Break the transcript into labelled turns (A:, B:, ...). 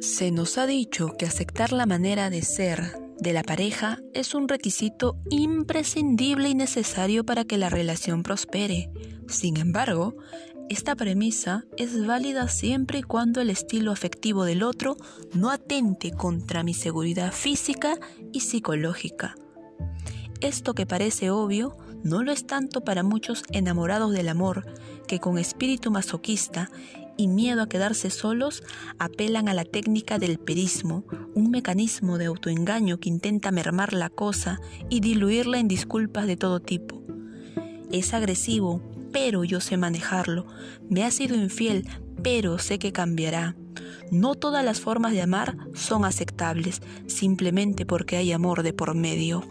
A: Se nos ha dicho que aceptar la manera de ser de la pareja es un requisito imprescindible y necesario para que la relación prospere. Sin embargo, esta premisa es válida siempre y cuando el estilo afectivo del otro no atente contra mi seguridad física y psicológica. Esto que parece obvio no lo es tanto para muchos enamorados del amor, que con espíritu masoquista y miedo a quedarse solos apelan a la técnica del perismo, un mecanismo de autoengaño que intenta mermar la cosa y diluirla en disculpas de todo tipo. Es agresivo, pero yo sé manejarlo. Me ha sido infiel, pero sé que cambiará. No todas las formas de amar son aceptables, simplemente porque hay amor de por medio.